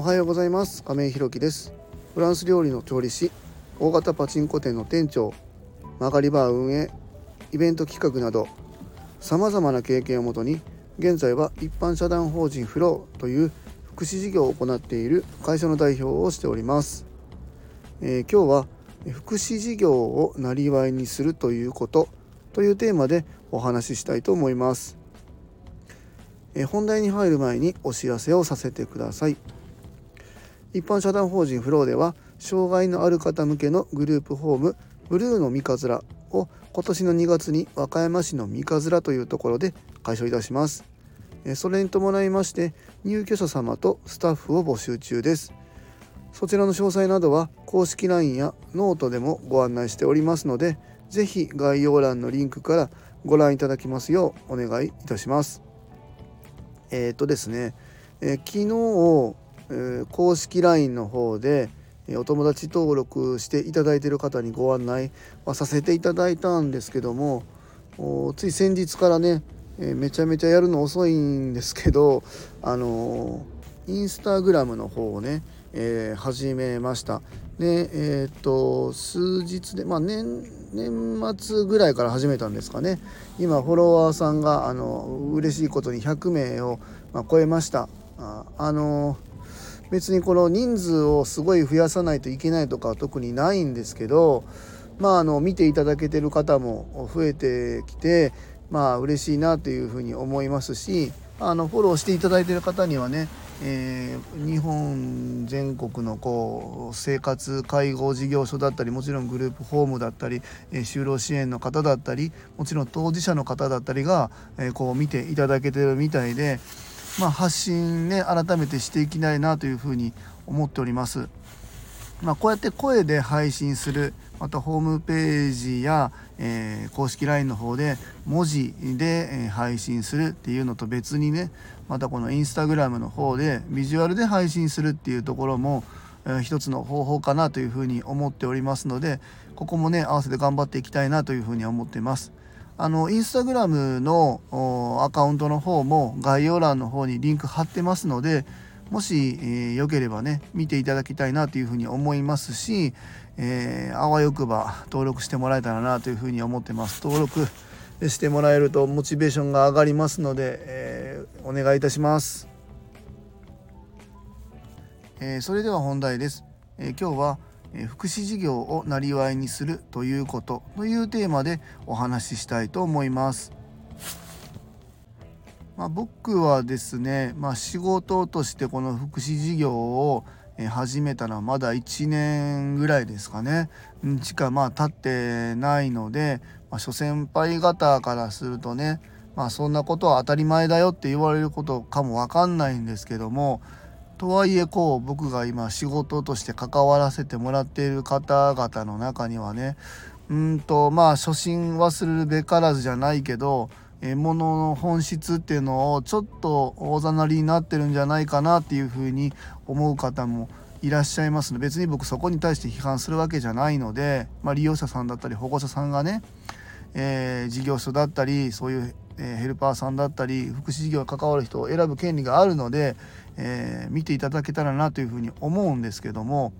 おはようございます。亀井ひろきです。フランス料理の調理師大型パチンコ店の店長曲がりバー運営イベント企画などさまざまな経験をもとに現在は一般社団法人フローという福祉事業を行っている会社の代表をしております、えー、今日は福祉事業をなりわいにするということというテーマでお話ししたいと思います。え本題に入る前にお知らせをさせてください。一般社団法人フローでは障害のある方向けのグループホームブルーの三日面を今年の2月に和歌山市の三日面というところで開所いたします。それに伴いまして入居者様とスタッフを募集中です。そちらの詳細などは公式 LINE やノートでもご案内しておりますので是非概要欄のリンクからご覧いただきますようお願いいたします。えっ、ー、とですね、えー、昨日、公式 LINE の方でお友達登録していただいている方にご案内はさせていただいたんですけどもつい先日からね、めちゃめちゃやるの遅いんですけどあのインスタグラムの方をね、え始めました。でえっと数日でまあ年年末ぐらいから始めたんですかね。今フォロワーさんがあの嬉しいことに100名を、まあ、超えました。ああの別にこの人数をすごい増やさないといけないとかは特にないんですけどまああの見ていただけてる方も増えてきてまあ嬉しいなというふうに思いますしあのフォローしていただいてる方にはねえー、日本全国のこう生活介護事業所だったりもちろんグループホームだったり、えー、就労支援の方だったりもちろん当事者の方だったりが、えー、こう見ていただけてるみたいで、まあ、発信ね改めてしていきたいなというふうに思っております。まあ、こうやって声で配信するまたホームページや、えー、公式 LINE の方で文字で、配信するっていうのと別にねまたこのインスタグラムの方でビジュアルで配信するっていうところも、えー、一つの方法かなというふうに思っておりますのでここもね合わせて頑張っていきたいなというふうに思ってます。あのインスタグラムのアカウントの方も概要欄の方にリンク貼ってますのでもし、えー、よければね見ていただきたいなというふうに思いますし、えー、あわよくば登録してもらえたらなというふうに思ってます。登録してもらえるとモチベーションが上がりますので、えー、お願いいたします、えー、それでは本題です、え今日は福祉事業をなりわいにするということというテーマでお話ししたいと思います。まあ、僕はですね、まあ、仕事としてこの福祉事業を始めたのはまだ1年ぐらいですかね。しかまあ経ってないので、まあ、諸先輩方からするとねまあそんなことは当たり前だよって言われることかも分かんないんですけどもとはいえこう僕が今仕事として関わらせてもらっている方々の中にはねうんとまあ初心忘れるべからずじゃないけどえものの本質っていうのをちょっと大ざなりになってるんじゃないかなっていうふうに思う方もいらっしゃいますので別に僕そこに対して批判するわけじゃないので、まあ、利用者さんだったり保護者さんがね、えー、事業所だったりそういう、ヘルパーさんだったり福祉事業に関わる人を選ぶ権利があるので、えー、見ていただけたらなというふうに思うんですけども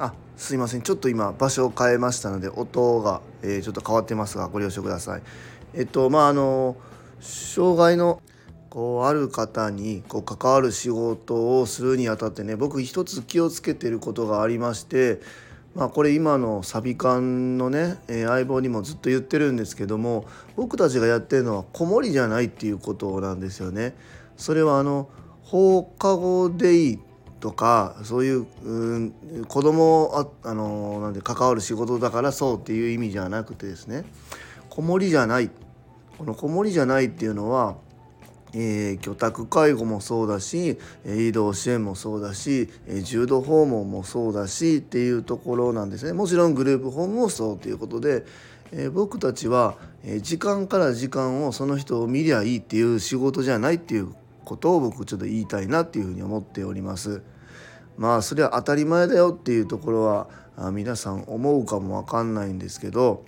あすいませんちょっと今場所を変えましたので音が、えちょっと変わってますがご了承ください。えっとまああの障害のこうある方にこう関わる仕事をするにあたってね僕一つ気をつけてることがありましてまあこれ今のサビ館のね、えー、相棒にもずっと言ってるんですけども僕たちがやってるのは子守じゃないっていうことなんですよね。それはあの放課後でいいとかそういううん子供ああのなんで関わる仕事だからそうっていう意味じゃなくてですね子守じゃない。この子守じゃないっていうのは、えー、居宅介護もそうだし移動支援もそうだし重度訪問もそうだしっていうところなんですね。もちろんグループホームもそうということで、えー、僕たちは時間から時間をその人を見りゃいいっていう仕事じゃないっていうことを僕ちょっと言いたいなっていうふうに思っております。まあそれは当たり前だよっていうところは皆さん思うかもわかんないんですけど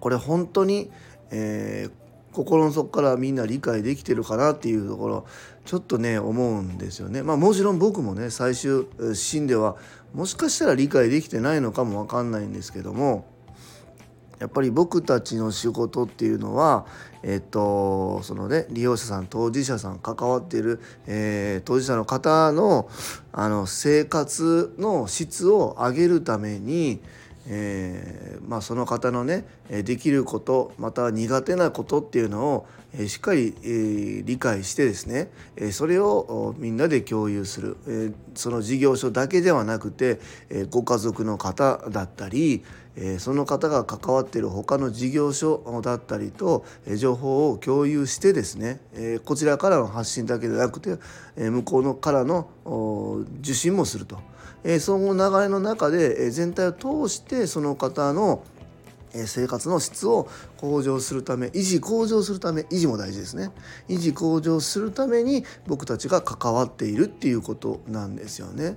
これ本当に、えー、心の底からみんな理解できてるかなっていうところちょっとね思うんですよね。まあ、もちろん僕もね最終シーンではもしかしたら理解できてないのかも分かんないんですけどもやっぱり僕たちの仕事っていうのは、えっとそのね、利用者さん当事者さん関わっている、えー、当事者の方のあの生活の質を上げるために、えーまあ、その方のねできることまた苦手なことっていうのをしっかり、えー、理解してですねそれをみんなで共有する、え、その事業所だけではなくて、え、ご家族の方だったり、え、その方が関わっている他の事業所だったりと、え、情報を共有してですね、え、こちらからの発信だけでなくて、え、向こうのからの受信もすると。えその流れの中でえ全体を通してその方の生活の質を向上するため維持向上するため維持も大事ですね維持向上するために僕たちが関わっているっていうことなんですよね。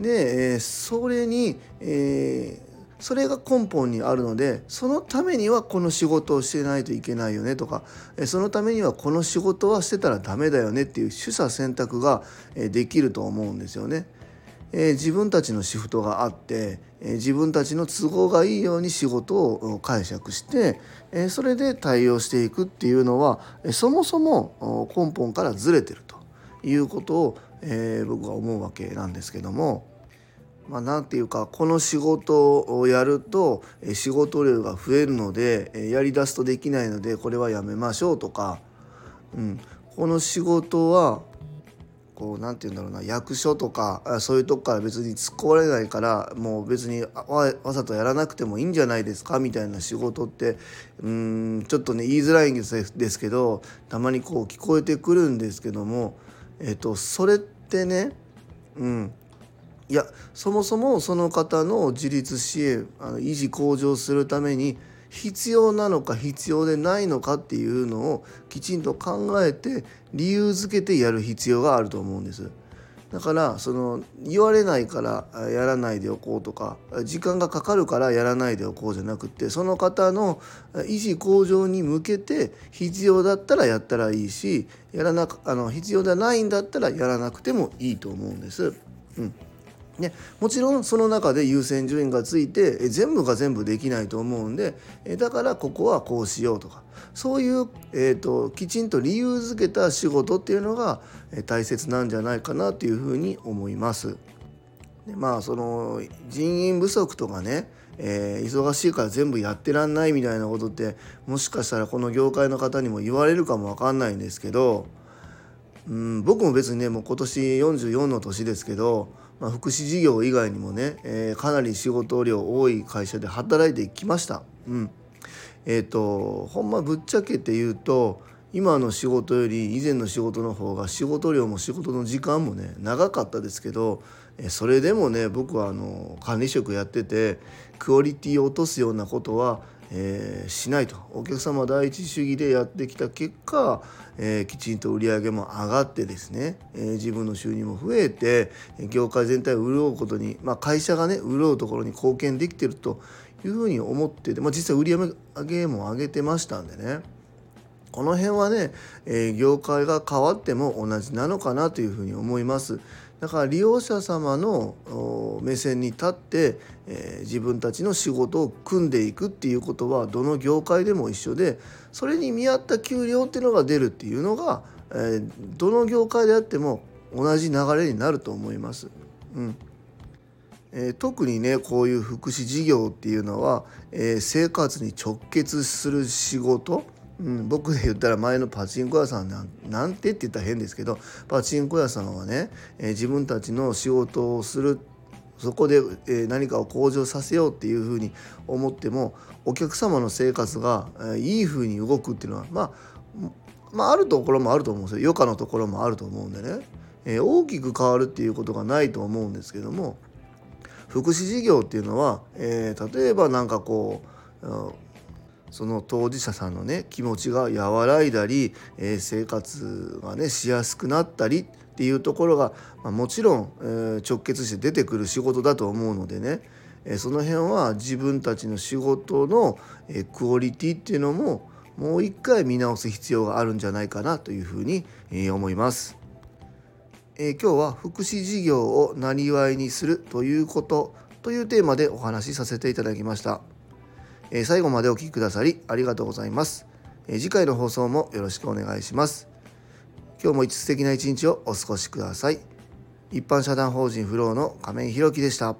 でそれに、えー、それが根本にあるのでそのためにはこの仕事をしてないといけないよねとかそのためにはこの仕事はしてたらダメだよねっていう取捨選択ができると思うんですよね。えー、自分たちのシフトがあって、えー、自分たちの都合がいいように仕事を解釈して、えー、それで対応していくっていうのはそもそも根本からずれてるということを、え僕は思うわけなんですけども。まあ、なんていうかこの仕事をやると仕事量が増えるのでやりだすとできないのでこれはやめましょうとか、うん、この仕事はこう何て言うんだろうな役所とかそういうとこから別に突っ込まれないからもう別にわざとやらなくてもいいんじゃないですかみたいな仕事ってうんちょっとね言いづらいんですけどたまにこう聞こえてくるんですけども、えっと、それってねうん。いやそもそもその方の自立支援あの維持向上するために必要なのか必要でないのかっていうのをきちんと考えて理由づけてやる必要があると思うんです。だからその言われないからやらないでおこうとか時間がかかるからやらないでおこうじゃなくてその方の維持向上に向けて必要だったらやったらいいしやらなあの必要ではないんだったらやらなくてもいいと思うんです。うんね、もちろんその中で優先順位がついてえ全部が全部できないと思うんでえだからここはこうしようとかそういう、えーと、きちんと理由づけた仕事っていうのがえ大切なんじゃないかなというふうに思います。でまあその人員不足とかね、えー、忙しいから全部やってらんないみたいなことってもしかしたらこの業界の方にも言われるかも分かんないんですけどうん僕も別にねもう今年44の年ですけどまあ、福祉事業以外にもね、えー、かなり仕事量多い会社で働いてきました。うんえーと、ほんまぶっちゃけて言うと今の仕事より以前の仕事の方が仕事量も仕事の時間もね長かったですけどそれでもね僕はあの管理職やっててクオリティを落とすようなことはえー、しないとお客様第一主義でやってきた結果、えー、きちんと売り上げも上がってですね、えー、自分の収入も増えて業界全体を潤うことに、まあ、会社がね潤うところに貢献できてるというふうに思ってて、まあ、実際売り上げも上げてましたんでねこの辺はね、え業界が変わっても同じなのかなというふうに思います。だから利用者様の目線に立って、えー、自分たちの仕事を組んでいくっていうことはどの業界でも一緒でそれに見合った給料っていうのが出るっていうのが、えー、どの業界であっても同じ流れになると思います。うんえー、特にねこういう福祉事業っていうのは、え生活に直結する仕事うん、僕で言ったら前のパチンコ屋さんなんなんてって言ったら変ですけどパチンコ屋さんはね、えー、自分たちの仕事をするそこで、えー、何かを向上させようっていうふうに思ってもお客様の生活が、えー、いいふうに動くっていうのはまあまああるところもあると思うんですよ。余暇のところもあると思うんでね、えー、大きく変わるっていうことがないと思うんですけども福祉事業っていうのは、えー、例えば何かこうその当事者さんのね気持ちが和らいだり、えー、生活がねしやすくなったりっていうところが、まあ、もちろん、えー、直結して出てくる仕事だと思うのでね、えー、その辺は自分たちの仕事の、えクオリティっていうのももう一回見直す必要があるんじゃないかなというふうに思います。えー、今日は福祉事業をなりわいにするということというテーマでお話しさせていただきました。え、最後までお聴きくださりありがとうございます。え、次回の放送もよろしくお願いします。今日も一素敵な一日をお過ごしください。一般社団法人フローの亀井宏樹でした。